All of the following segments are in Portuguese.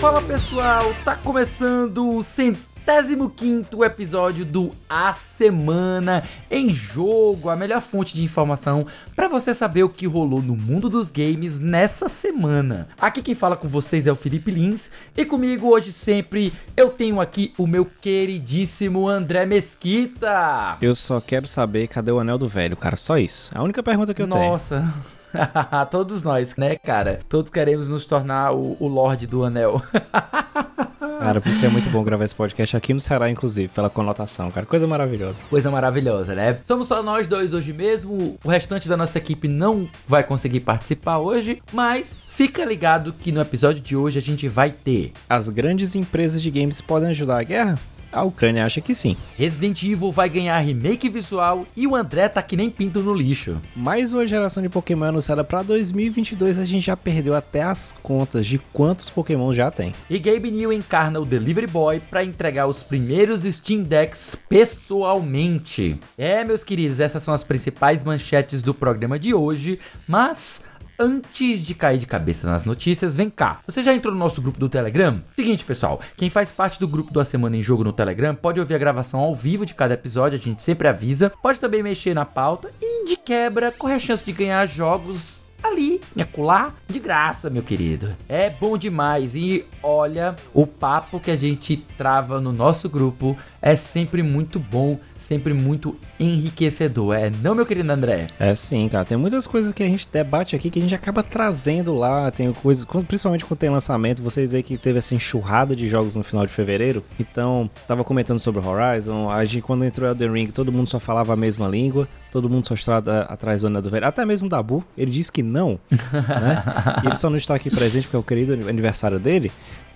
Fala pessoal, tá começando o centésimo quinto episódio do A Semana em Jogo, a melhor fonte de informação para você saber o que rolou no mundo dos games nessa semana. Aqui quem fala com vocês é o Felipe Lins e comigo hoje sempre eu tenho aqui o meu queridíssimo André Mesquita. Eu só quero saber cadê o anel do velho, cara, só isso. É a única pergunta que eu tenho. Nossa. Todos nós, né, cara? Todos queremos nos tornar o, o Lorde do Anel. Cara, por isso que é muito bom gravar esse podcast aqui no Ceará, inclusive, pela conotação, cara. Coisa maravilhosa. Coisa maravilhosa, né? Somos só nós dois hoje mesmo. O restante da nossa equipe não vai conseguir participar hoje, mas fica ligado que no episódio de hoje a gente vai ter. As grandes empresas de games podem ajudar a guerra? A Ucrânia acha que sim. Resident Evil vai ganhar remake visual e o André tá que nem pinto no lixo. Mais uma geração de Pokémon anunciada pra 2022, a gente já perdeu até as contas de quantos Pokémon já tem. E Gabe New encarna o Delivery Boy para entregar os primeiros Steam Decks pessoalmente. É, meus queridos, essas são as principais manchetes do programa de hoje, mas antes de cair de cabeça nas notícias, vem cá. Você já entrou no nosso grupo do Telegram? Seguinte, pessoal, quem faz parte do grupo do A Semana em Jogo no Telegram pode ouvir a gravação ao vivo de cada episódio, a gente sempre avisa. Pode também mexer na pauta e de quebra corre a chance de ganhar jogos ali, me acular, de graça, meu querido. É bom demais. E olha, o papo que a gente trava no nosso grupo é sempre muito bom, sempre muito enriquecedor. É, não, meu querido André? É sim, cara. Tem muitas coisas que a gente debate aqui que a gente acaba trazendo lá. Tem coisas, principalmente quando tem lançamento. Vocês aí que teve essa enxurrada de jogos no final de fevereiro. Então, tava comentando sobre Horizon. A gente, quando entrou Elden Ring, todo mundo só falava a mesma língua. Todo mundo só está atrás do Anel do Velho. Até mesmo o Dabu, ele disse que não, né? E ele só não está aqui presente porque é o querido aniversário dele.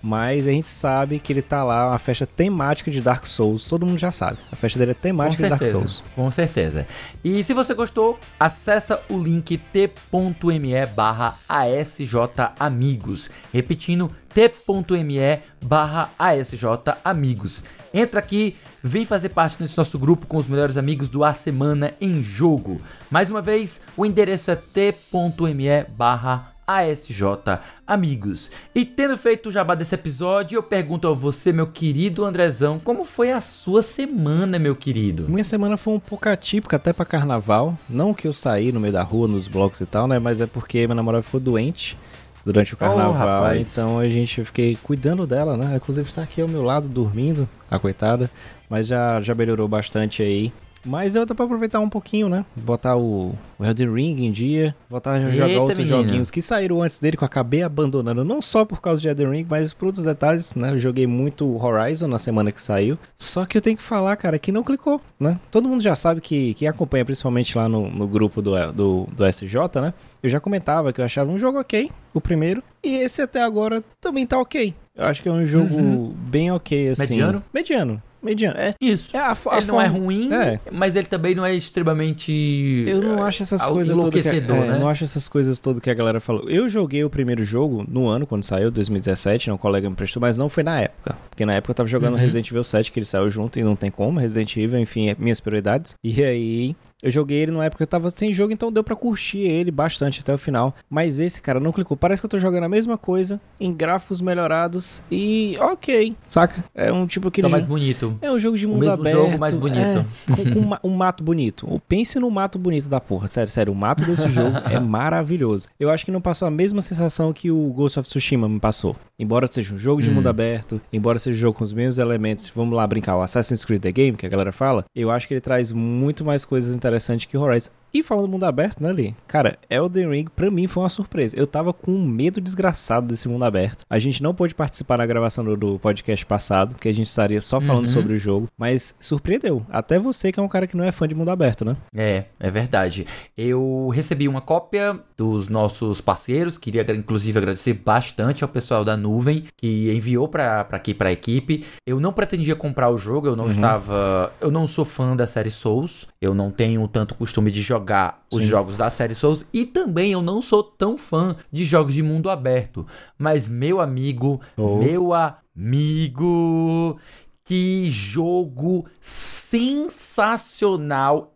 Mas a gente sabe que ele tá lá, uma festa temática de Dark Souls. Todo mundo já sabe. A festa dele é temática de Dark Souls. Com certeza. E se você gostou, acessa o link t.me barra asjamigos. Repetindo, t.me barra asjamigos. Entra aqui, vem fazer parte desse nosso grupo com os melhores amigos do A Semana em Jogo. Mais uma vez, o endereço é t.me barra ASJ Amigos. E tendo feito o jabá desse episódio, eu pergunto a você, meu querido Andrezão, como foi a sua semana, meu querido? Minha semana foi um pouco atípica até para carnaval. Não que eu saí no meio da rua, nos blocos e tal, né? Mas é porque minha namorada ficou doente durante o carnaval. Oh, então a gente eu fiquei cuidando dela, né? Inclusive está aqui ao meu lado dormindo, a coitada. Mas já, já melhorou bastante aí. Mas eu tô pra aproveitar um pouquinho, né? Botar o, o Elden Ring em dia, voltar a jogar Eita, outros menina. joguinhos que saíram antes dele, que eu acabei abandonando, não só por causa de Elden Ring, mas por outros detalhes, né? Eu joguei muito Horizon na semana que saiu. Só que eu tenho que falar, cara, que não clicou, né? Todo mundo já sabe que quem acompanha, principalmente lá no, no grupo do, do, do SJ, né? Eu já comentava que eu achava um jogo ok, o primeiro, e esse até agora também tá ok. Eu acho que é um jogo uhum. bem ok, assim. Mediano? Mediano mediano. É, Isso. É a, a ele não é ruim, é. mas ele também não é extremamente. Eu não acho essas coisas todas. Que, é, né? Não acho essas coisas todas que a galera falou. Eu joguei o primeiro jogo no ano, quando saiu, 2017, um colega me prestou, mas não foi na época. Porque na época eu tava jogando uhum. Resident Evil 7, que ele saiu junto e não tem como. Resident Evil, enfim, é minhas prioridades. E aí eu joguei ele numa época que eu tava sem jogo, então deu para curtir ele bastante até o final. Mas esse, cara, não clicou. Parece que eu tô jogando a mesma coisa, em gráficos melhorados e ok, saca? É um tipo que. Tá mais bonito. É um jogo de mundo o aberto. jogo mais bonito. É, com, com um mato bonito. Pense no mato bonito da porra. Sério, sério, o mato desse jogo é maravilhoso. Eu acho que não passou a mesma sensação que o Ghost of Tsushima me passou. Embora seja um jogo de hum. mundo aberto, embora seja um jogo com os mesmos elementos, vamos lá brincar, o Assassin's Creed The Game, que a galera fala, eu acho que ele traz muito mais coisas interessantes que Horizon. E falando do mundo aberto, né, Lee? Cara, Elden Ring pra mim foi uma surpresa. Eu tava com um medo desgraçado desse mundo aberto. A gente não pôde participar na gravação do, do podcast passado, porque a gente estaria só falando uhum. sobre o jogo. Mas surpreendeu. Até você que é um cara que não é fã de mundo aberto, né? É, é verdade. Eu recebi uma cópia dos nossos parceiros. Queria, inclusive, agradecer bastante ao pessoal da nuvem que enviou para aqui pra equipe. Eu não pretendia comprar o jogo, eu não uhum. estava. Eu não sou fã da série Souls. Eu não tenho tanto costume de jogar jogar os Sim. jogos da série Souls e também eu não sou tão fã de jogos de mundo aberto. Mas meu amigo, oh. meu amigo, que jogo sensacional.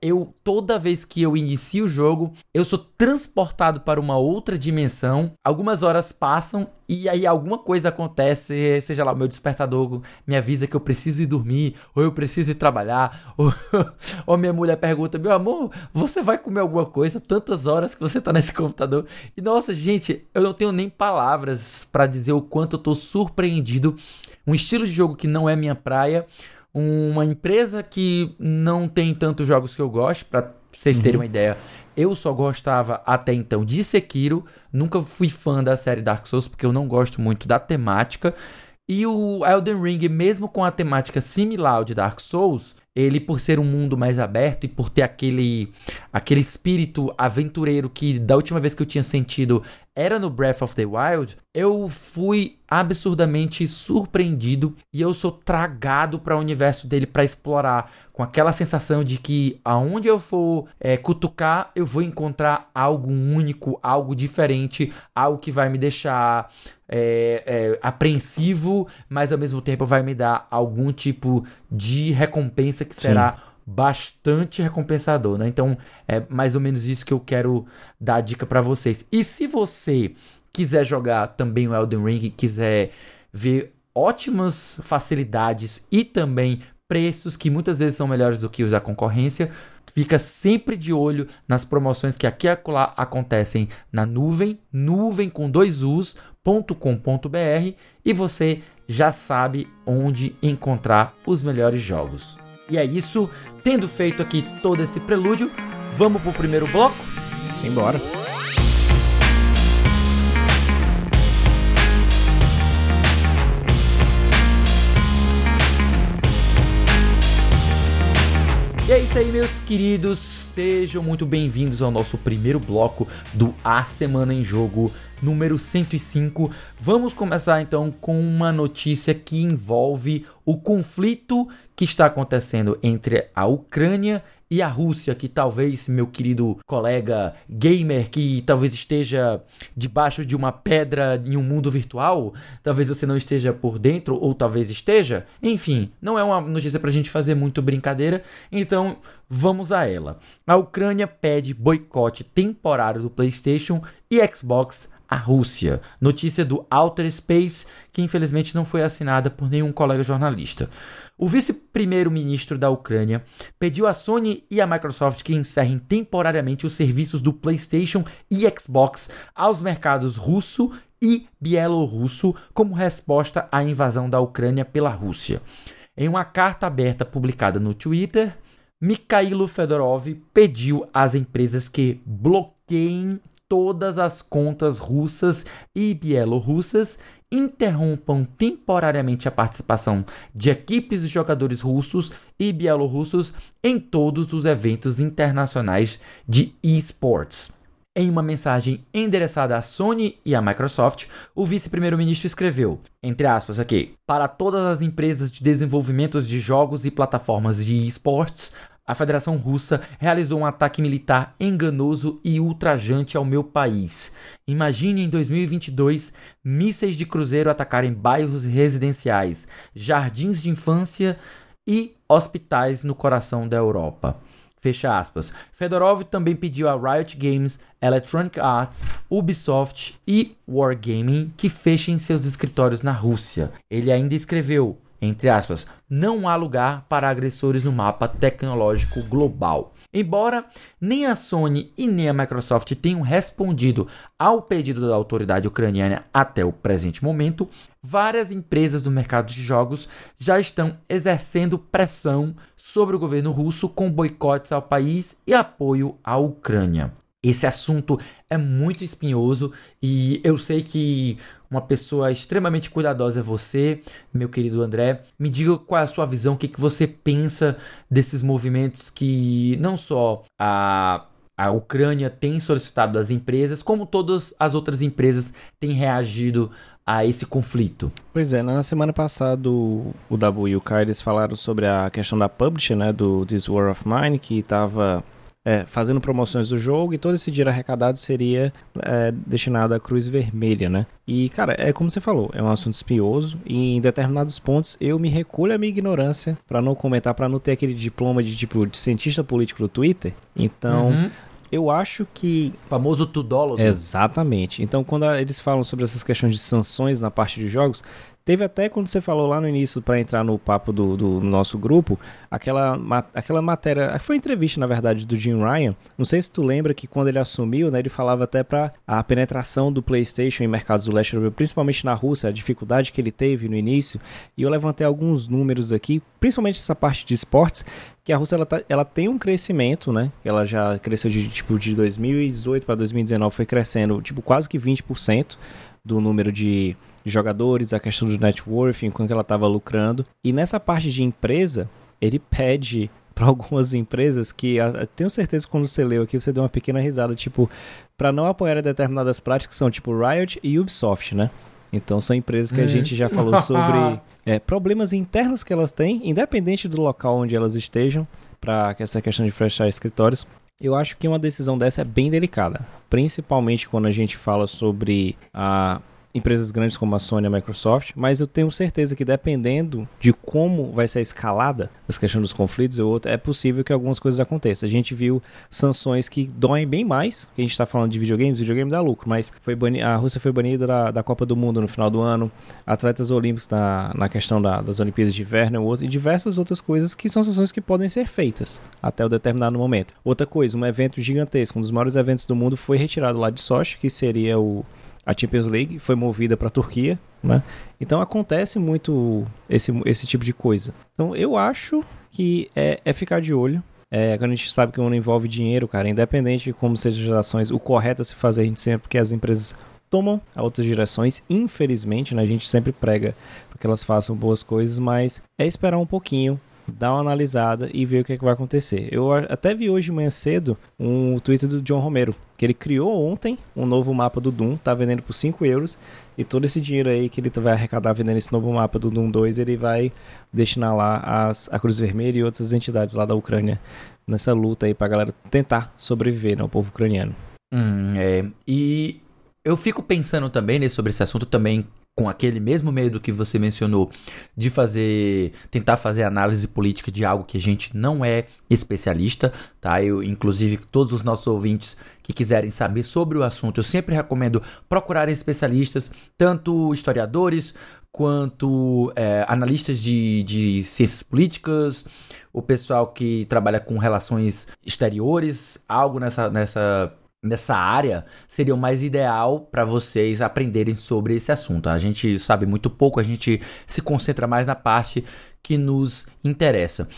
Eu toda vez que eu inicio o jogo, eu sou transportado para uma outra dimensão. Algumas horas passam e aí alguma coisa acontece, seja lá o meu despertador me avisa que eu preciso ir dormir, ou eu preciso ir trabalhar, ou, ou minha mulher pergunta: "Meu amor, você vai comer alguma coisa tantas horas que você tá nesse computador?". E nossa, gente, eu não tenho nem palavras para dizer o quanto eu tô surpreendido. Um estilo de jogo que não é minha praia, uma empresa que não tem tantos jogos que eu gosto, para vocês terem uhum. uma ideia. Eu só gostava até então de Sekiro, nunca fui fã da série Dark Souls porque eu não gosto muito da temática. E o Elden Ring, mesmo com a temática similar ao de Dark Souls, ele por ser um mundo mais aberto e por ter aquele aquele espírito aventureiro que da última vez que eu tinha sentido era no Breath of the Wild, eu fui absurdamente surpreendido e eu sou tragado para o universo dele para explorar, com aquela sensação de que aonde eu for é, cutucar, eu vou encontrar algo único, algo diferente, algo que vai me deixar é, é, apreensivo, mas ao mesmo tempo vai me dar algum tipo de recompensa que será Sim bastante recompensador, né? Então, é mais ou menos isso que eu quero dar a dica para vocês. E se você quiser jogar também o Elden Ring, quiser ver ótimas facilidades e também preços que muitas vezes são melhores do que os da concorrência, fica sempre de olho nas promoções que aqui e acolá acontecem na nuvem, nuvem com dois us.com.br e você já sabe onde encontrar os melhores jogos. E é isso. Tendo feito aqui todo esse prelúdio, vamos pro primeiro bloco? Simbora. E é isso aí, meus queridos. Sejam muito bem-vindos ao nosso primeiro bloco do A Semana em Jogo número 105. Vamos começar então com uma notícia que envolve o conflito que está acontecendo entre a Ucrânia e a Rússia, que talvez, meu querido colega gamer, que talvez esteja debaixo de uma pedra em um mundo virtual, talvez você não esteja por dentro, ou talvez esteja. Enfim, não é uma notícia para a gente fazer muito brincadeira, então vamos a ela. A Ucrânia pede boicote temporário do PlayStation e Xbox a Rússia. Notícia do Outer Space, que infelizmente não foi assinada por nenhum colega jornalista. O vice-primeiro-ministro da Ucrânia pediu à Sony e à Microsoft que encerrem temporariamente os serviços do PlayStation e Xbox aos mercados russo e bielorrusso como resposta à invasão da Ucrânia pela Rússia. Em uma carta aberta publicada no Twitter, Mikhailo Fedorov pediu às empresas que bloqueiem todas as contas russas e bielorrussas interrompam temporariamente a participação de equipes de jogadores russos e bielorrussos em todos os eventos internacionais de esports. Em uma mensagem endereçada à Sony e à Microsoft, o vice-primeiro-ministro escreveu, entre aspas aqui, para todas as empresas de desenvolvimento de jogos e plataformas de esports, a Federação Russa realizou um ataque militar enganoso e ultrajante ao meu país. Imagine em 2022 mísseis de cruzeiro atacarem bairros residenciais, jardins de infância e hospitais no coração da Europa. Fecha aspas. Fedorov também pediu a Riot Games, Electronic Arts, Ubisoft e Wargaming que fechem seus escritórios na Rússia. Ele ainda escreveu: entre aspas, não há lugar para agressores no mapa tecnológico global. Embora nem a Sony e nem a Microsoft tenham respondido ao pedido da autoridade ucraniana até o presente momento, várias empresas do mercado de jogos já estão exercendo pressão sobre o governo russo com boicotes ao país e apoio à Ucrânia. Esse assunto é muito espinhoso e eu sei que uma pessoa extremamente cuidadosa é você, meu querido André. Me diga qual é a sua visão, o que, que você pensa desses movimentos que não só a, a Ucrânia tem solicitado das empresas, como todas as outras empresas têm reagido a esse conflito. Pois é, na semana passada o, W e o Kai eles falaram sobre a questão da publisher, né, do This War of Mine, que estava é, fazendo promoções do jogo e todo esse dinheiro arrecadado seria é, destinado à Cruz Vermelha, né? E, cara, é como você falou, é um assunto espinhoso e em determinados pontos eu me recolho a minha ignorância para não comentar, para não ter aquele diploma de tipo de cientista político do Twitter. Então, uhum. eu acho que. O famoso tudólogo. Exatamente. Então, quando eles falam sobre essas questões de sanções na parte de jogos, Teve até quando você falou lá no início para entrar no papo do, do nosso grupo, aquela, aquela matéria, foi entrevista na verdade do Jim Ryan. Não sei se tu lembra que quando ele assumiu, né, ele falava até para a penetração do PlayStation em mercados do leste europeu, principalmente na Rússia, a dificuldade que ele teve no início. E eu levantei alguns números aqui, principalmente essa parte de esportes, que a Rússia ela, tá, ela tem um crescimento, né? Ela já cresceu de tipo de 2018 para 2019 foi crescendo tipo quase que 20% do número de jogadores, a questão do net worth, enquanto ela estava lucrando. E nessa parte de empresa, ele pede para algumas empresas que tenho certeza que quando você leu aqui você deu uma pequena risada, tipo, para não apoiar determinadas práticas são tipo Riot e Ubisoft, né? Então são empresas que a hum. gente já falou sobre é, problemas internos que elas têm, independente do local onde elas estejam, para essa questão de fechar escritórios. Eu acho que uma decisão dessa é bem delicada, principalmente quando a gente fala sobre a empresas grandes como a Sony e a Microsoft, mas eu tenho certeza que dependendo de como vai ser a escalada das questões dos conflitos, é possível que algumas coisas aconteçam. A gente viu sanções que doem bem mais, que a gente está falando de videogames, videogame dá lucro, mas foi a Rússia foi banida da, da, Copa do Mundo no final do ano, atletas olímpicos na, na questão da, das Olimpíadas de Inverno e diversas outras coisas que são sanções que podem ser feitas até o determinado momento. Outra coisa, um evento gigantesco, um dos maiores eventos do mundo foi retirado lá de Sochi, que seria o a Champions League foi movida para a Turquia, né? Então acontece muito esse, esse tipo de coisa. Então eu acho que é, é ficar de olho. É, quando a gente sabe que não envolve dinheiro, cara, independente de como sejam as ações, o correto a se fazer a gente sempre que as empresas tomam a outras direções. Infelizmente, né, a gente sempre prega para que elas façam boas coisas, mas é esperar um pouquinho, dar uma analisada e ver o que, é que vai acontecer. Eu até vi hoje de manhã cedo um Twitter do John Romero, que ele criou ontem um novo mapa do Doom, tá vendendo por 5 euros, e todo esse dinheiro aí que ele vai arrecadar vendendo esse novo mapa do Doom 2, ele vai destinar lá as, a Cruz Vermelha e outras entidades lá da Ucrânia nessa luta aí pra galera tentar sobreviver, né, o povo ucraniano. Hum, é. E eu fico pensando também né, sobre esse assunto também com aquele mesmo medo que você mencionou de fazer, tentar fazer análise política de algo que a gente não é especialista, tá? Eu, inclusive, todos os nossos ouvintes que quiserem saber sobre o assunto, eu sempre recomendo procurarem especialistas, tanto historiadores quanto é, analistas de, de ciências políticas, o pessoal que trabalha com relações exteriores, algo nessa, nessa nessa área seria o mais ideal para vocês aprenderem sobre esse assunto. A gente sabe muito pouco, a gente se concentra mais na parte que nos interessa.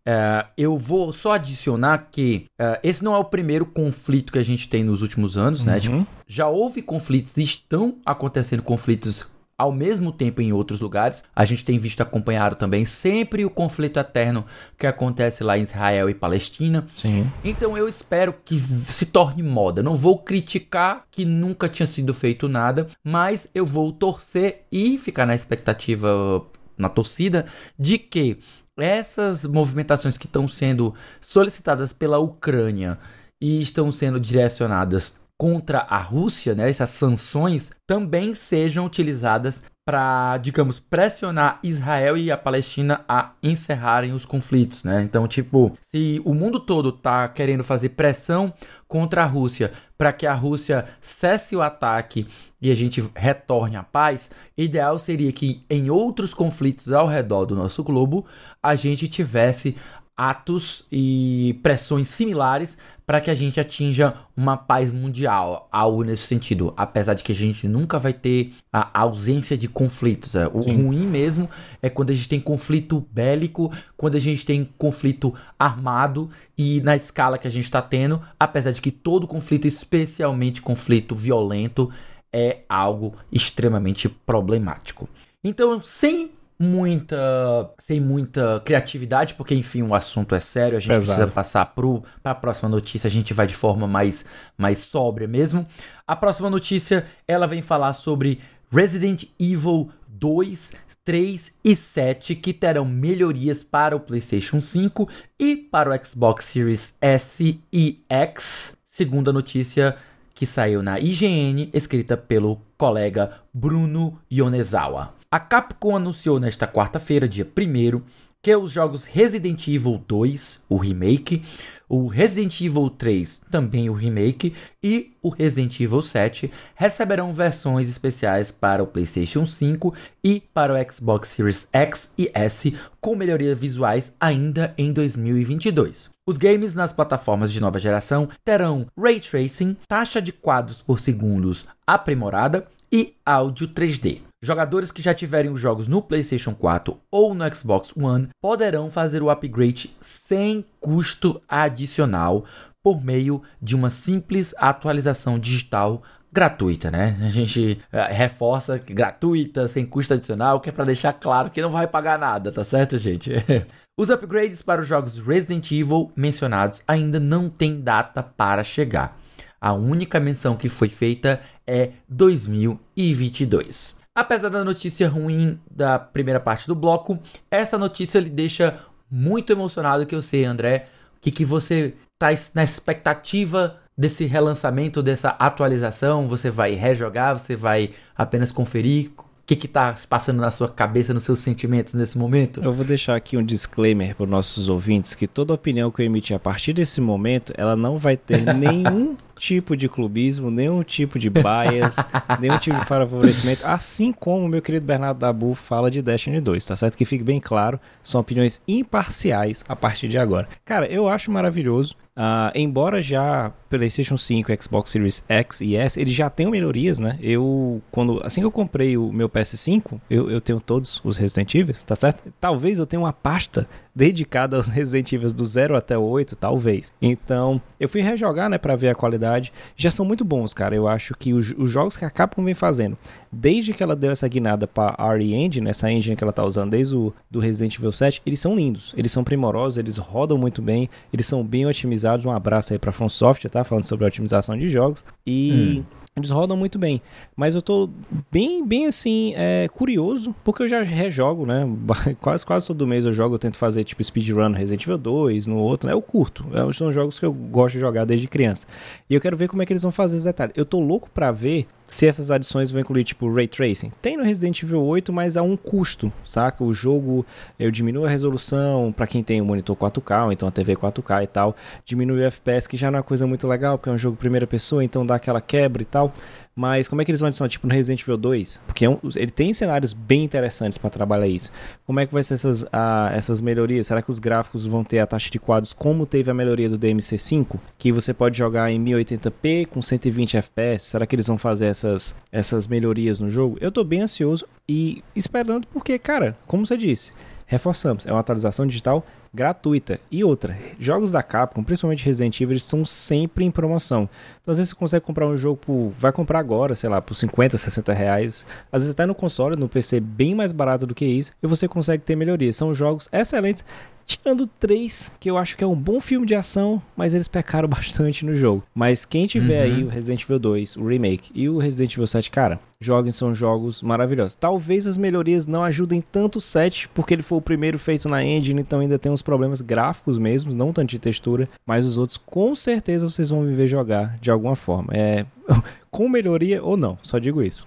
Uh, eu vou só adicionar que uh, esse não é o primeiro conflito que a gente tem nos últimos anos, né? uhum. né? Tipo, já houve conflitos, estão acontecendo conflitos ao mesmo tempo em outros lugares. A gente tem visto acompanhado também sempre o conflito eterno que acontece lá em Israel e Palestina. Sim. Então eu espero que se torne moda. Não vou criticar que nunca tinha sido feito nada, mas eu vou torcer e ficar na expectativa na torcida de que essas movimentações que estão sendo solicitadas pela Ucrânia e estão sendo direcionadas contra a Rússia, né, essas sanções, também sejam utilizadas para, digamos, pressionar Israel e a Palestina a encerrarem os conflitos, né? Então, tipo, se o mundo todo tá querendo fazer pressão contra a Rússia para que a Rússia cesse o ataque e a gente retorne à paz, ideal seria que em outros conflitos ao redor do nosso globo a gente tivesse atos e pressões similares para que a gente atinja uma paz mundial, algo nesse sentido. Apesar de que a gente nunca vai ter a ausência de conflitos. É. O Sim. ruim mesmo é quando a gente tem conflito bélico, quando a gente tem conflito armado e na escala que a gente está tendo, apesar de que todo conflito, especialmente conflito violento, é algo extremamente problemático. Então, sem muita sem muita criatividade, porque enfim, o assunto é sério, a gente Pesado. precisa passar para a próxima notícia, a gente vai de forma mais mais sóbria mesmo. A próxima notícia, ela vem falar sobre Resident Evil 2 3 e 7 que terão melhorias para o PlayStation 5 e para o Xbox Series S e X, segundo a notícia que saiu na IGN, escrita pelo colega Bruno Yonezawa. A Capcom anunciou nesta quarta-feira, dia 1 que os jogos Resident Evil 2, o remake, o Resident Evil 3, também o remake, e o Resident Evil 7 receberão versões especiais para o PlayStation 5 e para o Xbox Series X e S, com melhorias visuais ainda em 2022. Os games nas plataformas de nova geração terão ray tracing, taxa de quadros por segundos aprimorada e áudio 3D. Jogadores que já tiverem os jogos no PlayStation 4 ou no Xbox One poderão fazer o upgrade sem custo adicional por meio de uma simples atualização digital gratuita, né? A gente uh, reforça que gratuita, sem custo adicional, que é para deixar claro que não vai pagar nada, tá certo, gente? os upgrades para os jogos Resident Evil mencionados ainda não têm data para chegar. A única menção que foi feita é 2022. Apesar da notícia ruim da primeira parte do bloco, essa notícia lhe deixa muito emocionado que eu sei, André, que, que você tá na expectativa desse relançamento, dessa atualização, você vai rejogar, você vai apenas conferir? O que que tá passando na sua cabeça, nos seus sentimentos nesse momento? Eu vou deixar aqui um disclaimer para os nossos ouvintes que toda opinião que eu emitir a partir desse momento, ela não vai ter nenhum tipo de clubismo, nenhum tipo de bias, nenhum tipo de favorecimento, assim como o meu querido Bernardo Dabu fala de Destiny 2, tá certo? Que fique bem claro, são opiniões imparciais a partir de agora. Cara, eu acho maravilhoso. Uh, embora já PlayStation 5, Xbox Series X e S, eles já tenham melhorias, né? Eu, quando, assim que eu comprei o meu PS5, eu, eu tenho todos os Resident Evil, tá certo? Talvez eu tenha uma pasta dedicada aos Resident Evil do 0 até o 8, talvez. Então, eu fui rejogar, né, para ver a qualidade. Já são muito bons, cara. Eu acho que os, os jogos que a Capcom vem fazendo, desde que ela deu essa guinada para RE Engine, essa engine que ela tá usando desde o do Resident Evil 7, eles são lindos, eles são primorosos, eles rodam muito bem, eles são bem otimizados. Um abraço aí para From Software, tá? Falando sobre a otimização de jogos. E hum. Eles rodam muito bem. Mas eu tô bem, bem assim, é, curioso, porque eu já rejogo, né? Quase, quase todo mês eu jogo, eu tento fazer tipo speedrun Resident Evil 2, no outro, né? Eu curto. É, são jogos que eu gosto de jogar desde criança. E eu quero ver como é que eles vão fazer esse detalhe. Eu tô louco pra ver se essas adições vão incluir, tipo, Ray Tracing. Tem no Resident Evil 8, mas a um custo, saca? O jogo, eu diminuo a resolução para quem tem um monitor 4K, ou então a TV 4K e tal. Diminui o FPS, que já não é uma coisa muito legal, porque é um jogo primeira pessoa, então dá aquela quebra e tal. Mas como é que eles vão adicionar, tipo, no Resident Evil 2? Porque é um, ele tem cenários bem interessantes para trabalhar isso. Como é que vai ser essas, essas melhorias? Será que os gráficos vão ter a taxa de quadros como teve a melhoria do DMC5? Que você pode jogar em 1080p com 120 FPS? Será que eles vão fazer essas, essas melhorias no jogo? Eu tô bem ansioso e esperando porque, cara, como você disse, reforçamos, é uma atualização digital gratuita. E outra, jogos da Capcom, principalmente Resident Evil, eles são sempre em promoção. Então, às vezes você consegue comprar um jogo por. Vai comprar agora, sei lá, por 50, 60 reais. Às vezes até no console, no PC, bem mais barato do que isso. E você consegue ter melhorias. São jogos excelentes. Tirando três, que eu acho que é um bom filme de ação, mas eles pecaram bastante no jogo. Mas quem tiver uhum. aí o Resident Evil 2, o remake e o Resident Evil 7, cara, joguem, são jogos maravilhosos. Talvez as melhorias não ajudem tanto o 7, porque ele foi o primeiro feito na engine, então ainda tem uns problemas gráficos mesmo, não tanto de textura, mas os outros com certeza vocês vão me ver jogar de alguma forma. É com melhoria ou não, só digo isso.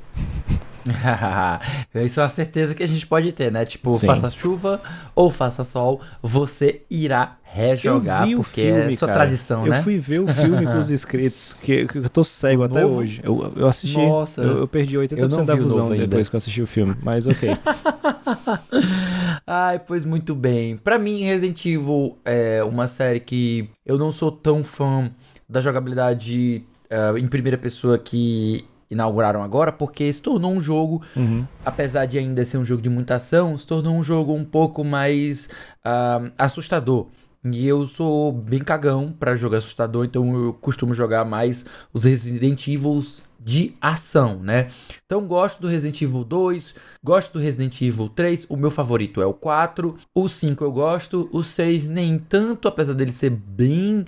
Isso é uma certeza que a gente pode ter, né? Tipo, Sim. faça chuva ou faça sol, você irá rejogar, porque filme, é sua cara. tradição, eu né? Eu fui ver o filme com os inscritos, que, que eu tô cego o até novo? hoje. Eu, eu assisti, Nossa, eu, eu perdi 80% da visão depois que eu assisti o filme, mas ok. Ai, pois muito bem. Para mim, Resident Evil é uma série que eu não sou tão fã da jogabilidade uh, em primeira pessoa que inauguraram agora, porque se tornou um jogo, uhum. apesar de ainda ser um jogo de muita ação, se tornou um jogo um pouco mais uh, assustador. E eu sou bem cagão para jogar assustador, então eu costumo jogar mais os Resident Evil de ação, né? Então gosto do Resident Evil 2, gosto do Resident Evil 3, o meu favorito é o 4, o 5 eu gosto, o 6 nem tanto, apesar dele ser bem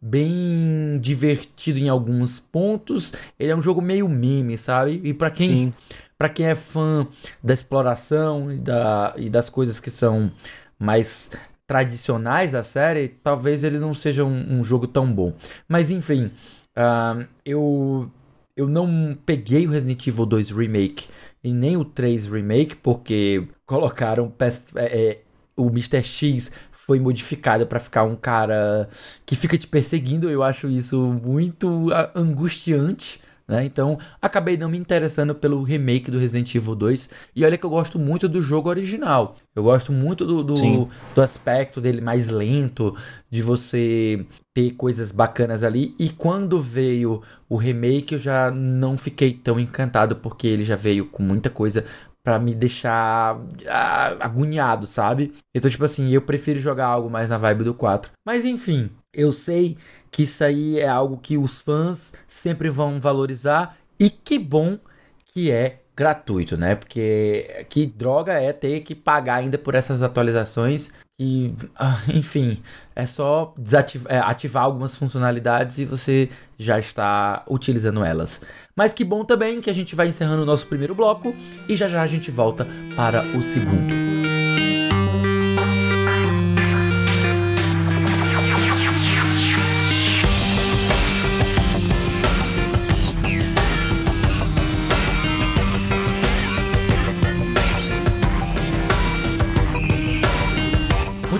bem divertido em alguns pontos. Ele é um jogo meio meme, sabe? E para quem para quem é fã da exploração e, da, e das coisas que são mais tradicionais da série, talvez ele não seja um, um jogo tão bom. Mas enfim, uh, eu, eu não peguei o Resident Evil 2 Remake e nem o 3 Remake, porque colocaram é, é, o Mr. X foi modificado para ficar um cara que fica te perseguindo. Eu acho isso muito angustiante. Né? Então, acabei não me interessando pelo remake do Resident Evil 2. E olha que eu gosto muito do jogo original. Eu gosto muito do, do, do, aspecto dele mais lento, de você ter coisas bacanas ali. E quando veio o remake, eu já não fiquei tão encantado, porque ele já veio com muita coisa para me deixar ah, agoniado, sabe? Então, tipo assim, eu prefiro jogar algo mais na vibe do 4. Mas enfim, eu sei que isso aí é algo que os fãs sempre vão valorizar e que bom que é gratuito, né? Porque que droga é ter que pagar ainda por essas atualizações e, ah, enfim, é só desativar, é, ativar algumas funcionalidades e você já está utilizando elas. Mas que bom também que a gente vai encerrando o nosso primeiro bloco e já já a gente volta para o segundo.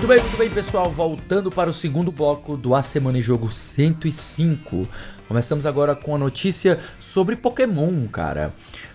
Bem, bem, pessoal. Voltando para o segundo bloco do A Semana em Jogo 105. Começamos agora com a notícia sobre Pokémon, cara.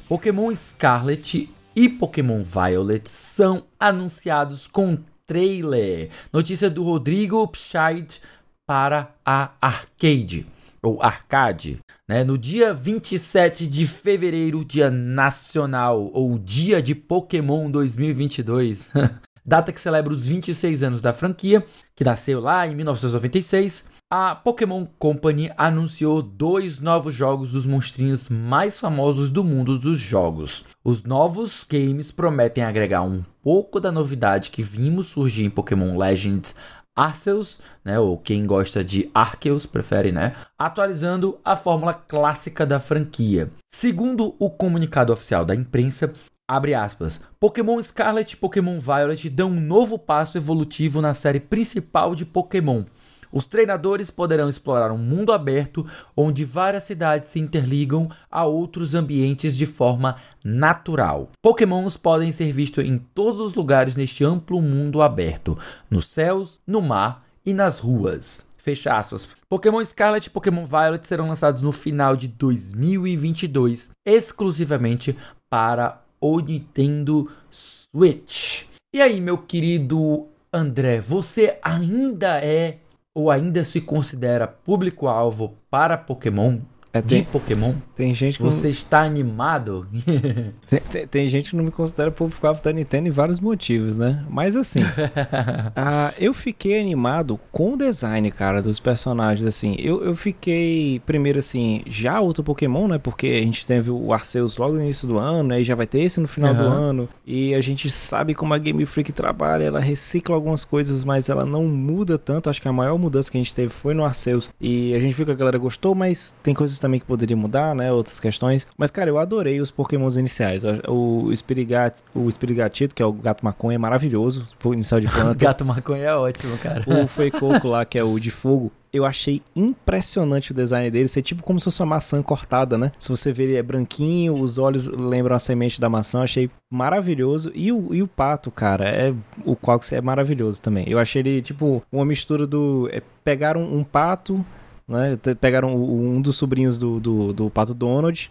Pokémon Scarlet e Pokémon Violet são anunciados com trailer. Notícia do Rodrigo Pscheit para a Arcade ou arcade, né? No dia 27 de fevereiro, dia nacional ou dia de Pokémon 2022. data que celebra os 26 anos da franquia, que nasceu lá em 1996. A Pokémon Company anunciou dois novos jogos dos monstrinhos mais famosos do mundo dos jogos. Os novos games prometem agregar um pouco da novidade que vimos surgir em Pokémon Legends Arceus, né, ou quem gosta de Arceus prefere, né, atualizando a fórmula clássica da franquia. Segundo o comunicado oficial da imprensa, Abre aspas. Pokémon Scarlet e Pokémon Violet dão um novo passo evolutivo na série principal de Pokémon. Os treinadores poderão explorar um mundo aberto onde várias cidades se interligam a outros ambientes de forma natural. Pokémons podem ser vistos em todos os lugares neste amplo mundo aberto, nos céus, no mar e nas ruas. Fecha aspas. Pokémon Scarlet e Pokémon Violet serão lançados no final de 2022, exclusivamente para o Nintendo Switch. E aí, meu querido André, você ainda é ou ainda se considera público-alvo para Pokémon? É, tem, de Pokémon? Tem gente que. Você não... está animado? tem, tem, tem, gente que não me considera público-alvo da Nintendo em vários motivos, né? Mas assim. uh, eu fiquei animado com o design, cara, dos personagens. Assim, eu, eu fiquei. Primeiro, assim, já outro Pokémon, né? Porque a gente teve o Arceus logo no início do ano, aí já vai ter esse no final uhum. do ano. E a gente sabe como a Game Freak trabalha. Ela recicla algumas coisas, mas ela não muda tanto. Acho que a maior mudança que a gente teve foi no Arceus. E a gente viu que a galera gostou, mas tem coisas também que poderia mudar, né? Outras questões. Mas, cara, eu adorei os Pokémons iniciais. O Spirigat, o Spirigatito, que é o gato maconha, é maravilhoso. O inicial de planta. gato maconha é ótimo, cara. O Fuecoco lá, que é o de fogo, eu achei impressionante o design dele. Ser tipo como se fosse uma maçã cortada, né? Se você ver ele é branquinho, os olhos lembram a semente da maçã. Eu achei maravilhoso. E o, e o pato, cara, é o Qualks é maravilhoso também. Eu achei ele tipo uma mistura do. É, pegaram um pato né? Pegaram um dos sobrinhos do, do, do Pato Donald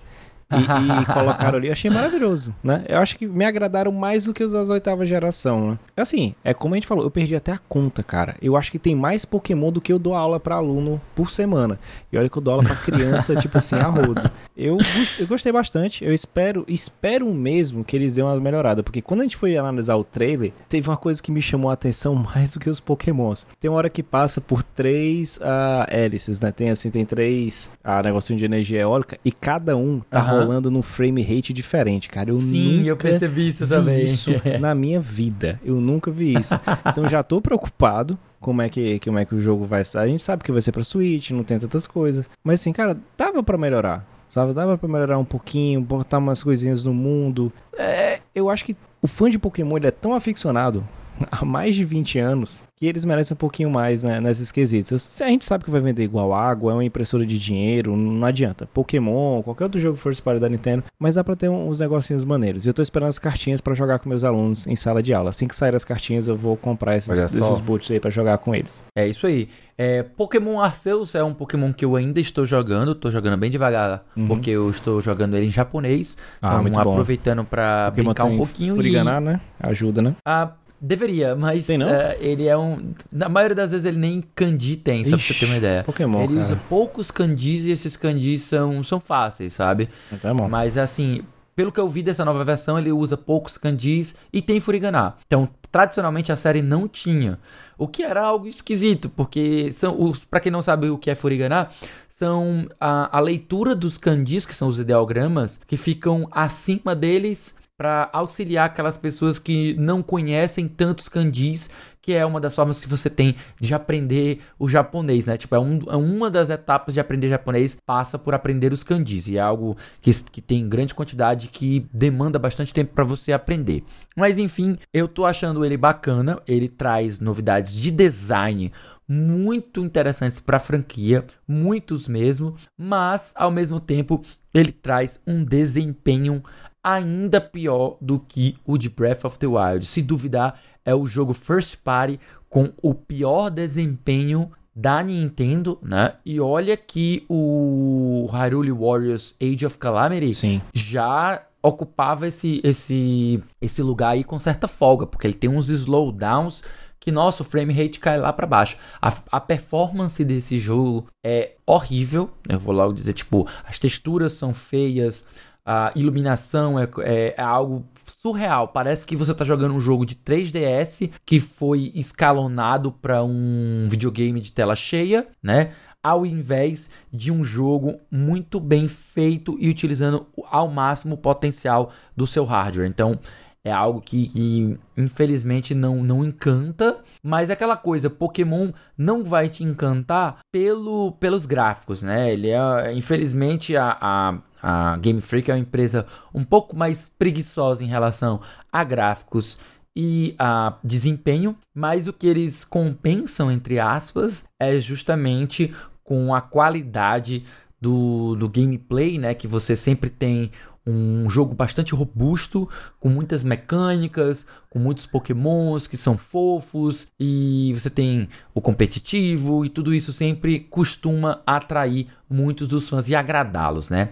e, e colocaram ali. Eu achei maravilhoso, né? Eu acho que me agradaram mais do que os das oitava geração, né? Assim, é como a gente falou, eu perdi até a conta, cara. Eu acho que tem mais Pokémon do que eu dou aula para aluno por semana. E olha que eu dou aula pra criança, tipo assim, a rodo. Eu, eu gostei bastante. Eu espero, espero mesmo que eles dêem uma melhorada. Porque quando a gente foi analisar o trailer, teve uma coisa que me chamou a atenção mais do que os Pokémons. Tem uma hora que passa por três uh, hélices, né? Tem assim, tem três uh, negocinho de energia eólica e cada um tá uhum. Rolando num frame rate diferente, cara. Eu Sim, eu percebi isso também. Isso na minha vida. Eu nunca vi isso. Então já tô preocupado como é que como é que o jogo vai sair. A gente sabe que vai ser para Switch, não tem tantas coisas, mas assim, cara, dava para melhorar sabe? Dava pra melhorar um pouquinho, botar umas coisinhas no mundo. É, eu acho que o fã de Pokémon ele é tão aficionado há mais de 20 anos que eles merecem um pouquinho mais né, nesses quesitos. A gente sabe que vai vender igual água, é uma impressora de dinheiro, não adianta. Pokémon, qualquer outro jogo first party da Nintendo, mas dá pra ter uns negocinhos maneiros. Eu tô esperando as cartinhas para jogar com meus alunos em sala de aula. Assim que sair as cartinhas, eu vou comprar esses, esses boots aí pra jogar com eles. É isso aí. É, Pokémon Arceus é um Pokémon que eu ainda estou jogando, tô jogando bem devagar, uhum. porque eu estou jogando ele em japonês. Ah, então, aproveitando para brincar um pouquinho Furiganar, e... né? Ajuda, né? Ah, Deveria, mas é, ele é um. Na maioria das vezes ele nem kanji tem, só Ixi, pra você ter uma ideia. Pokémon. Ele cara. usa poucos kanjis e esses kanjis são, são fáceis, sabe? Então é bom. Mas assim, pelo que eu vi dessa nova versão, ele usa poucos kanjis e tem furigana. Então, tradicionalmente a série não tinha. O que era algo esquisito, porque são os para quem não sabe o que é furigana, são a, a leitura dos kanjis, que são os ideogramas, que ficam acima deles para auxiliar aquelas pessoas que não conhecem tantos kanjis, que é uma das formas que você tem de aprender o japonês, né? Tipo, é, um, é uma das etapas de aprender japonês passa por aprender os kanjis, e é algo que, que tem grande quantidade que demanda bastante tempo para você aprender. Mas enfim, eu tô achando ele bacana, ele traz novidades de design muito interessantes para a franquia, muitos mesmo, mas ao mesmo tempo ele traz um desempenho ainda pior do que o de Breath of the Wild. Se duvidar, é o jogo first party com o pior desempenho da Nintendo, né? E olha que o Hyrule Warriors Age of Calamity Sim. já ocupava esse, esse, esse lugar aí com certa folga, porque ele tem uns slowdowns que nosso frame rate cai lá para baixo. A, a, performance desse jogo é horrível. Eu vou logo dizer, tipo, as texturas são feias, a iluminação é, é, é algo surreal. Parece que você está jogando um jogo de 3DS que foi escalonado para um videogame de tela cheia, né? Ao invés de um jogo muito bem feito e utilizando ao máximo o potencial do seu hardware. Então, é algo que, que, infelizmente não, não encanta, mas é aquela coisa, Pokémon não vai te encantar pelo, pelos gráficos, né? Ele é, infelizmente, a, a, a Game Freak é uma empresa um pouco mais preguiçosa em relação a gráficos e a desempenho, mas o que eles compensam, entre aspas, é justamente com a qualidade do, do gameplay, né? Que você sempre tem um jogo bastante robusto, com muitas mecânicas, com muitos pokémons que são fofos, e você tem o competitivo, e tudo isso sempre costuma atrair muitos dos fãs e agradá-los, né?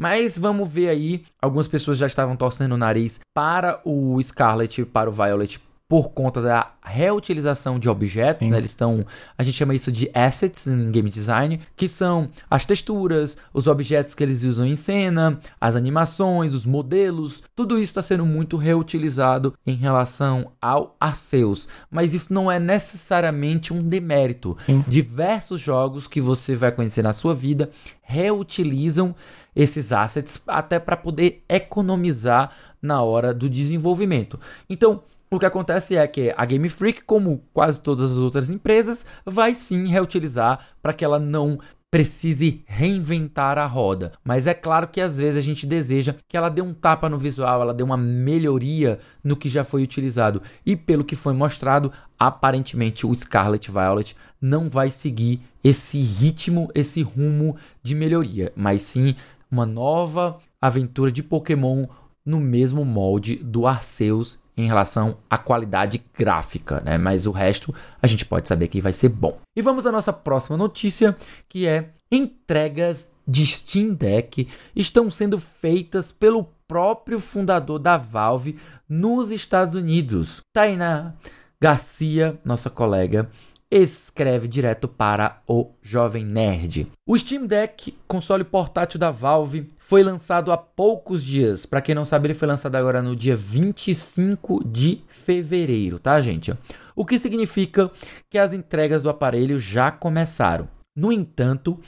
Mas vamos ver aí, algumas pessoas já estavam torcendo o nariz para o Scarlet e para o Violet por conta da reutilização de objetos, né? Eles estão, a gente chama isso de assets em game design, que são as texturas, os objetos que eles usam em cena, as animações, os modelos, tudo isso está sendo muito reutilizado em relação ao Arceus, mas isso não é necessariamente um demérito. Sim. Diversos jogos que você vai conhecer na sua vida reutilizam esses assets até para poder economizar na hora do desenvolvimento. Então, o que acontece é que a Game Freak, como quase todas as outras empresas, vai sim reutilizar para que ela não precise reinventar a roda. Mas é claro que às vezes a gente deseja que ela dê um tapa no visual, ela dê uma melhoria no que já foi utilizado. E pelo que foi mostrado, aparentemente o Scarlet Violet não vai seguir esse ritmo, esse rumo de melhoria, mas sim uma nova aventura de Pokémon no mesmo molde do Arceus em relação à qualidade gráfica, né? Mas o resto a gente pode saber que vai ser bom. E vamos à nossa próxima notícia, que é entregas de Steam Deck estão sendo feitas pelo próprio fundador da Valve nos Estados Unidos. Tainá Garcia, nossa colega, escreve direto para o Jovem Nerd. O Steam Deck, console portátil da Valve, foi lançado há poucos dias. Para quem não sabe, ele foi lançado agora no dia 25 de fevereiro, tá, gente? O que significa que as entregas do aparelho já começaram. No entanto,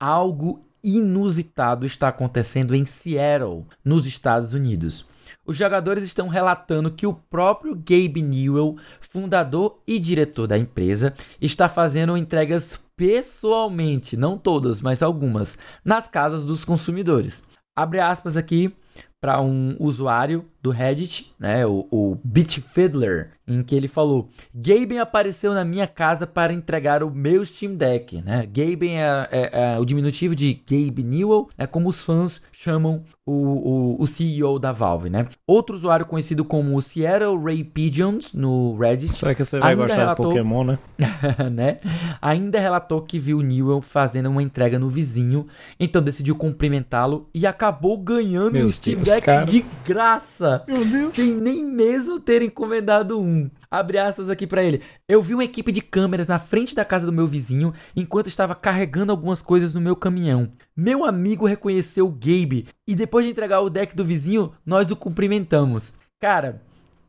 algo inusitado está acontecendo em Seattle, nos Estados Unidos. Os jogadores estão relatando que o próprio Gabe Newell, fundador e diretor da empresa, está fazendo entregas pessoalmente, não todas, mas algumas, nas casas dos consumidores. Abre aspas aqui para um usuário do Reddit, né, o, o Beat Fiddler, em que ele falou: Gaben apareceu na minha casa para entregar o meu Steam Deck, né? Gaben é, é, é o diminutivo de Gabe Newell, é como os fãs chamam o, o, o, CEO da Valve, né? Outro usuário conhecido como Seattle Ray Pigeons no Reddit. Será que você vai gostar relatou, de Pokémon, né? né? Ainda relatou que viu Newell fazendo uma entrega no vizinho, então decidiu cumprimentá-lo e acabou ganhando Meu um Steam Deus, Deck cara. de graça. Meu Deus. Sem nem mesmo ter encomendado um. Abre aspas aqui para ele. Eu vi uma equipe de câmeras na frente da casa do meu vizinho enquanto estava carregando algumas coisas no meu caminhão. Meu amigo reconheceu o Gabe e depois de entregar o deck do vizinho, nós o cumprimentamos. Cara,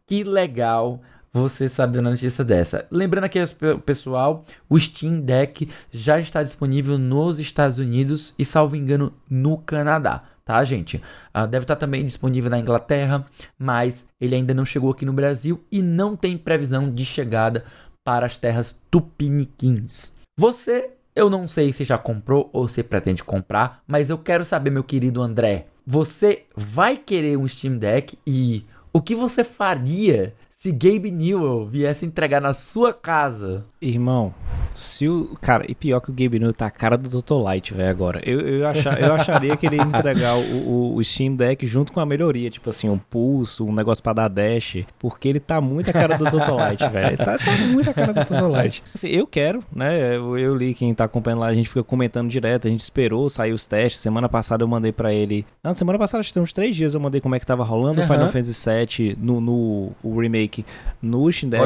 que legal você saber uma notícia dessa. Lembrando aqui, pessoal, o Steam Deck já está disponível nos Estados Unidos e, salvo engano, no Canadá tá, gente? Uh, deve estar também disponível na Inglaterra, mas ele ainda não chegou aqui no Brasil e não tem previsão de chegada para as terras tupiniquins. Você, eu não sei se já comprou ou se pretende comprar, mas eu quero saber, meu querido André, você vai querer um Steam Deck e o que você faria se Gabe Newell viesse entregar na sua casa? Irmão, se o. Cara, e pior que o Gabe Newell tá a cara do Total Light, velho, agora. Eu, eu, achar, eu acharia que ele ia entregar o, o, o, Steam Deck junto com a melhoria, tipo assim, um pulso, um negócio pra dar dash, porque ele tá muito a cara do Total Light, velho. Tá, tá muito a cara do Total Light. Assim, eu quero, né? Eu, eu, li quem tá acompanhando lá, a gente fica comentando direto, a gente esperou sair os testes. Semana passada eu mandei pra ele. Não, semana passada, acho que tem uns três dias eu mandei como é que tava rolando o Final Fantasy VII no, no o remake no Steam Deck.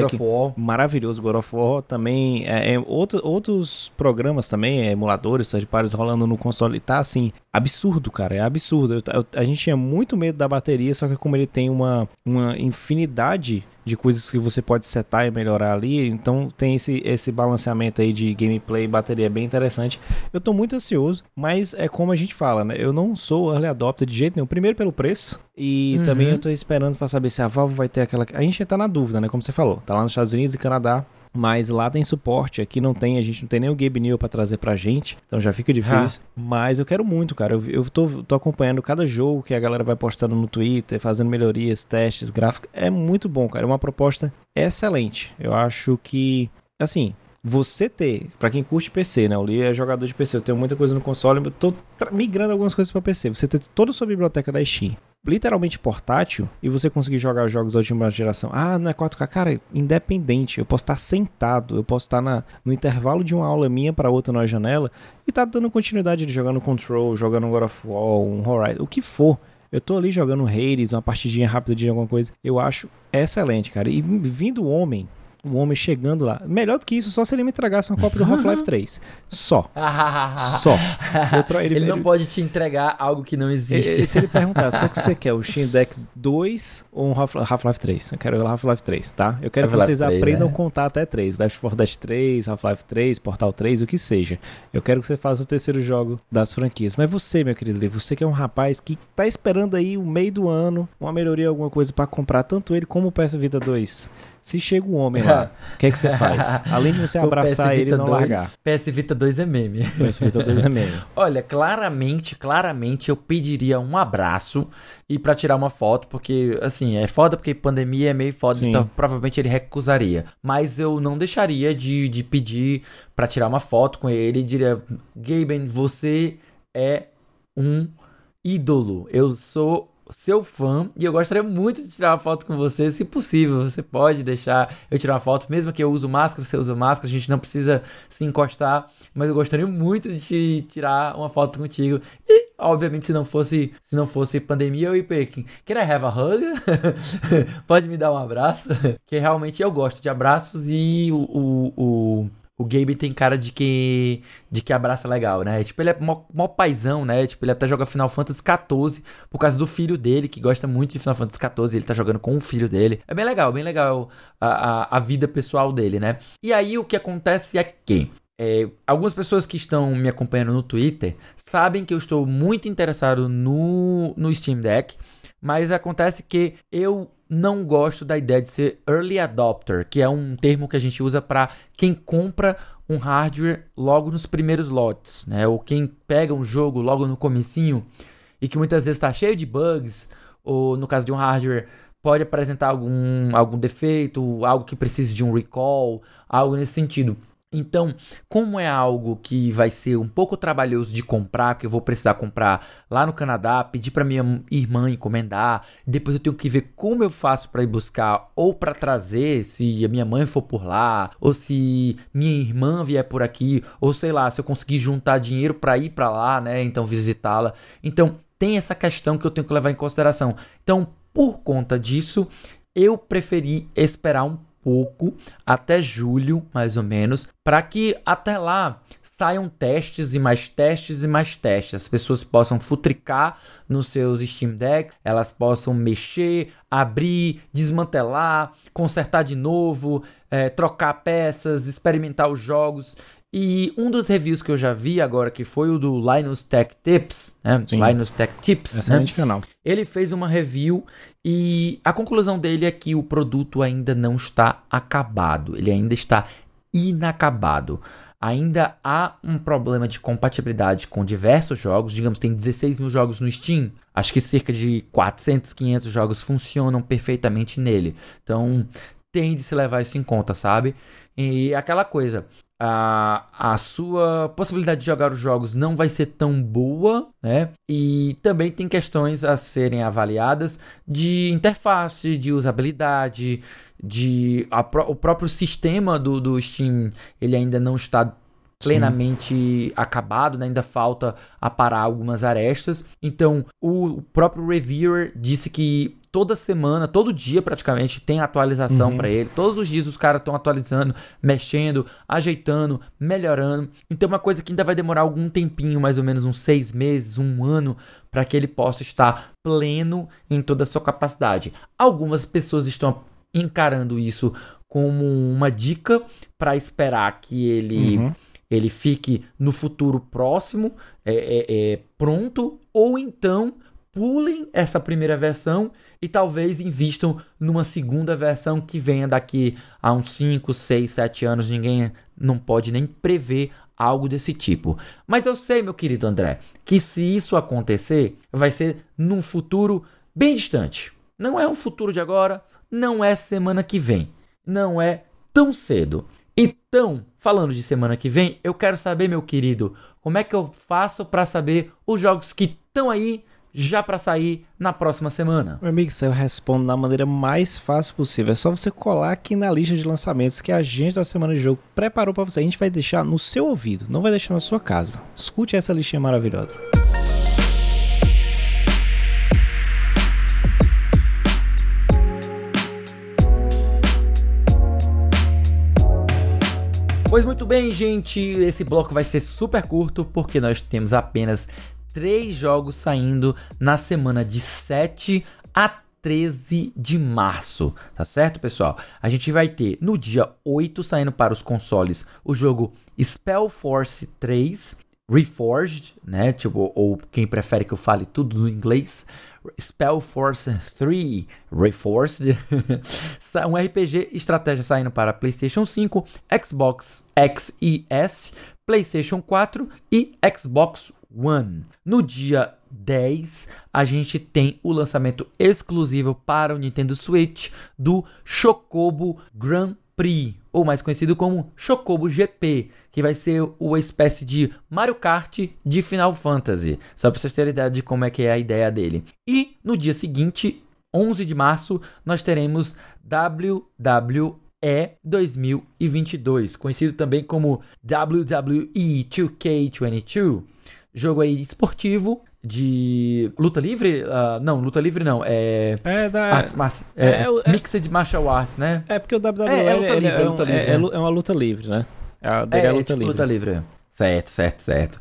Maravilhoso, God of War também. É, é outro, outros programas também, é, emuladores, third parties rolando no console. Tá assim, absurdo, cara. É absurdo. Eu, eu, a gente tinha muito medo da bateria, só que como ele tem uma, uma infinidade de coisas que você pode setar e melhorar ali. Então tem esse, esse balanceamento aí de gameplay e bateria bem interessante. Eu tô muito ansioso, mas é como a gente fala, né? Eu não sou early adopter de jeito nenhum. Primeiro pelo preço e uhum. também eu tô esperando para saber se a Valve vai ter aquela... A gente tá na dúvida, né? Como você falou. Tá lá nos Estados Unidos e Canadá mas lá tem suporte, aqui não tem, a gente não tem nem o Gabe New para trazer pra gente, então já fica difícil. Ah. Mas eu quero muito, cara. Eu, eu tô, tô acompanhando cada jogo que a galera vai postando no Twitter, fazendo melhorias, testes, gráficos. É muito bom, cara. É uma proposta excelente. Eu acho que, assim, você ter, para quem curte PC, né? O Lee é jogador de PC, eu tenho muita coisa no console, eu tô migrando algumas coisas para PC. Você ter toda a sua biblioteca da Steam, literalmente portátil, e você conseguir jogar jogos da última geração. Ah, não é 4K, cara, independente. Eu posso estar sentado, eu posso estar na, no intervalo de uma aula minha para outra na janela e tá dando continuidade de jogando Control, jogando God of War, um Horizon, o que for. Eu tô ali jogando Hades, uma partidinha rápida de alguma coisa. Eu acho excelente, cara. E vindo homem o homem chegando lá. Melhor do que isso, só se ele me entregasse uma cópia do Half-Life 3. Só. só. Ele, ele, não ele... pode te entregar algo que não existe. E, se ele perguntasse, o que, você quer? O Steam Deck 2 ou um Half-Life 3? Eu quero o Half-Life 3, tá? Eu quero que vocês 3, aprendam né? a contar até 3. Left 4 Dead 3, Half-Life 3, Portal 3, o que seja. Eu quero que você faça o terceiro jogo das franquias. Mas você, meu querido, você que é um rapaz que tá esperando aí o meio do ano, uma melhoria, alguma coisa para comprar tanto ele como o PS Vita 2 se chega um homem lá, o que é que você faz? Além de você abraçar ele e não 2, largar. PS Vita 2 é meme. PS Vita 2 é meme. Olha, claramente, claramente eu pediria um abraço e para tirar uma foto, porque assim, é foda porque pandemia é meio foda, Sim. então provavelmente ele recusaria. Mas eu não deixaria de, de pedir para tirar uma foto com ele e diria: Gaben, você é um ídolo. Eu sou seu fã e eu gostaria muito de tirar uma foto com você, se possível. Você pode deixar eu tirar uma foto, mesmo que eu use máscara, você usa máscara, a gente não precisa se encostar, mas eu gostaria muito de te tirar uma foto contigo. E, obviamente, se não fosse, se não fosse pandemia, eu ia para Can I have a hug? pode me dar um abraço? que realmente eu gosto de abraços e o, o, o o Gabe tem cara de que de que abraça legal, né? Tipo, ele é mó, mó paizão, né? Tipo, ele até joga Final Fantasy XIV por causa do filho dele, que gosta muito de Final Fantasy XIV. Ele tá jogando com o filho dele. É bem legal, bem legal a, a, a vida pessoal dele, né? E aí o que acontece é que é, algumas pessoas que estão me acompanhando no Twitter sabem que eu estou muito interessado no, no Steam Deck mas acontece que eu não gosto da ideia de ser early adopter, que é um termo que a gente usa para quem compra um hardware logo nos primeiros lotes, né? Ou quem pega um jogo logo no comecinho e que muitas vezes está cheio de bugs, ou no caso de um hardware pode apresentar algum, algum defeito, algo que precise de um recall, algo nesse sentido. Então, como é algo que vai ser um pouco trabalhoso de comprar, que eu vou precisar comprar lá no Canadá, pedir para minha irmã encomendar, depois eu tenho que ver como eu faço para ir buscar ou para trazer, se a minha mãe for por lá, ou se minha irmã vier por aqui, ou sei lá, se eu conseguir juntar dinheiro para ir para lá, né, então visitá-la. Então, tem essa questão que eu tenho que levar em consideração. Então, por conta disso, eu preferi esperar um pouco, até julho, mais ou menos, para que até lá saiam testes e mais testes e mais testes. As pessoas possam futricar nos seus Steam Deck, elas possam mexer, abrir, desmantelar, consertar de novo, é, trocar peças, experimentar os jogos. E um dos reviews que eu já vi agora, que foi o do Linus Tech Tips, né? Sim. Linus Tech Tips, Excelente né? canal. Ele fez uma review e a conclusão dele é que o produto ainda não está acabado, ele ainda está inacabado. Ainda há um problema de compatibilidade com diversos jogos, digamos, tem 16 mil jogos no Steam, acho que cerca de 400, 500 jogos funcionam perfeitamente nele. Então, tem de se levar isso em conta, sabe? E aquela coisa, a, a sua possibilidade de jogar os jogos não vai ser tão boa, né? E também tem questões a serem avaliadas de interface, de usabilidade, de a, o próprio sistema do, do Steam, ele ainda não está plenamente Sim. acabado, né? ainda falta aparar algumas arestas. Então, o próprio reviewer disse que toda semana, todo dia praticamente tem atualização uhum. para ele. Todos os dias os caras estão atualizando, mexendo, ajeitando, melhorando. Então, uma coisa que ainda vai demorar algum tempinho, mais ou menos uns seis meses, um ano, para que ele possa estar pleno em toda a sua capacidade. Algumas pessoas estão encarando isso como uma dica para esperar que ele uhum. Ele fique no futuro próximo, é, é, é, pronto, ou então pulem essa primeira versão e talvez invistam numa segunda versão que venha daqui a uns 5, 6, 7 anos. Ninguém não pode nem prever algo desse tipo. Mas eu sei, meu querido André, que se isso acontecer, vai ser num futuro bem distante. Não é um futuro de agora, não é semana que vem, não é tão cedo. Então, falando de semana que vem, eu quero saber, meu querido, como é que eu faço para saber os jogos que estão aí já para sair na próxima semana? Meu amigo, eu respondo da maneira mais fácil possível. É só você colar aqui na lista de lançamentos que a gente da Semana de Jogo preparou para você. A gente vai deixar no seu ouvido, não vai deixar na sua casa. Escute essa listinha maravilhosa. Pois muito bem, gente, esse bloco vai ser super curto porque nós temos apenas três jogos saindo na semana de 7 a 13 de março, tá certo, pessoal? A gente vai ter no dia 8 saindo para os consoles o jogo Spell Force 3 Reforged, né? Tipo, ou quem prefere que eu fale tudo no inglês, Spell Force 3 Reforced, um RPG estratégia saindo para PlayStation 5, Xbox X e S, PlayStation 4 e Xbox One. No dia 10, a gente tem o lançamento exclusivo para o Nintendo Switch do Chocobo Grand Prix, ou mais conhecido como Chocobo GP, que vai ser uma espécie de Mario Kart de Final Fantasy, só para vocês terem ideia de como é que é a ideia dele. E no dia seguinte, 11 de março, nós teremos WWE 2022, conhecido também como WWE 2K22, jogo aí esportivo de luta livre? Uh, não, luta livre não. É. É da. Mas, é, é, é, Mixed Martial Arts, né? É porque o WWE é, é, luta livre, é, luta livre, é, é, uma luta livre, né? É, dele é, luta, tipo livre. luta livre. Certo, certo, certo.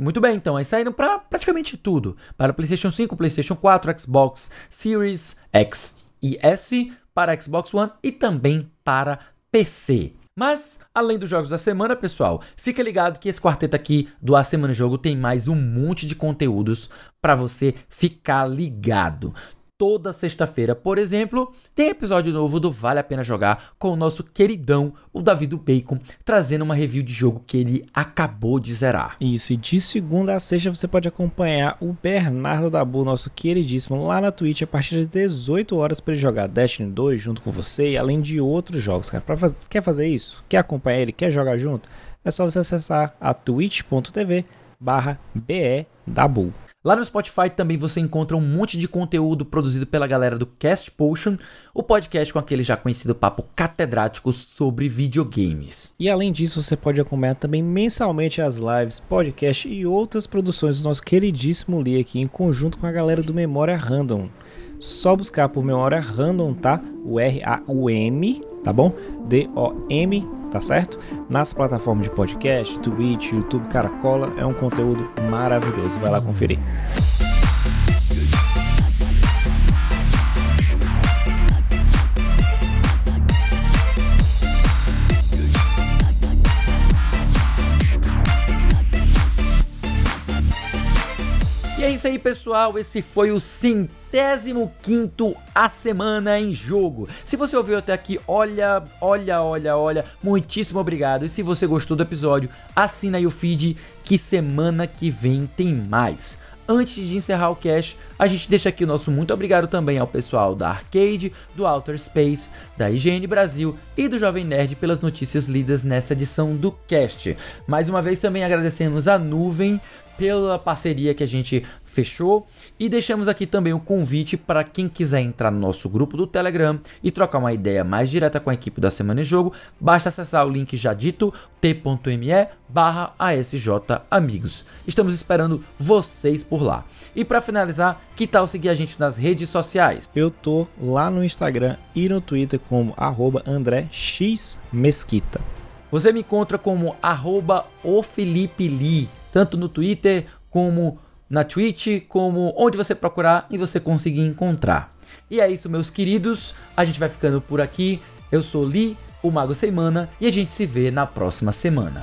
Muito bem, então. Aí saíram para praticamente tudo: para PlayStation 5, PlayStation 4, Xbox Series X e S, para Xbox One e também para PC. Mas, além dos jogos da semana, pessoal, fica ligado que esse quarteto aqui do A Semana Jogo tem mais um monte de conteúdos para você ficar ligado. Toda sexta-feira, por exemplo, tem episódio novo do Vale a Pena Jogar com o nosso queridão, o Davi do Bacon, trazendo uma review de jogo que ele acabou de zerar. Isso, e de segunda a sexta você pode acompanhar o Bernardo Dabu, nosso queridíssimo, lá na Twitch a partir das 18 horas para ele jogar Destiny 2 junto com você, além de outros jogos, cara. Pra faz... Quer fazer isso? Quer acompanhar ele? Quer jogar junto? É só você acessar a twitch.tv barra Dabu. Lá no Spotify também você encontra um monte de conteúdo produzido pela galera do Cast Potion, o podcast com aquele já conhecido papo catedrático sobre videogames. E além disso, você pode acompanhar também mensalmente as lives, podcast e outras produções do nosso queridíssimo Lee aqui em conjunto com a galera do Memória Random. Só buscar por Memória Random, tá? O R-A-U-M, tá bom? D-O-M tá certo? Nas plataformas de podcast, Twitch, YouTube, Caracola, é um conteúdo maravilhoso. Vai lá conferir. É isso aí, pessoal. Esse foi o centésimo quinto A Semana em Jogo. Se você ouviu até aqui, olha, olha, olha, olha, muitíssimo obrigado. E se você gostou do episódio, assina aí o feed que semana que vem tem mais. Antes de encerrar o cast, a gente deixa aqui o nosso muito obrigado também ao pessoal da Arcade, do Outer Space, da IGN Brasil e do Jovem Nerd pelas notícias lidas nessa edição do cast. Mais uma vez também agradecemos a Nuvem pela parceria que a gente fechou e deixamos aqui também o um convite para quem quiser entrar no nosso grupo do Telegram e trocar uma ideia mais direta com a equipe da Semana em Jogo, basta acessar o link já dito t.me barra ASJ Amigos. Estamos esperando vocês por lá. E para finalizar, que tal seguir a gente nas redes sociais? Eu tô lá no Instagram e no Twitter como arroba André X Mesquita. Você me encontra como arroba Lee tanto no Twitter como na Twitch, como onde você procurar e você conseguir encontrar. E é isso, meus queridos. A gente vai ficando por aqui. Eu sou Li, o Mago Semana, e a gente se vê na próxima semana.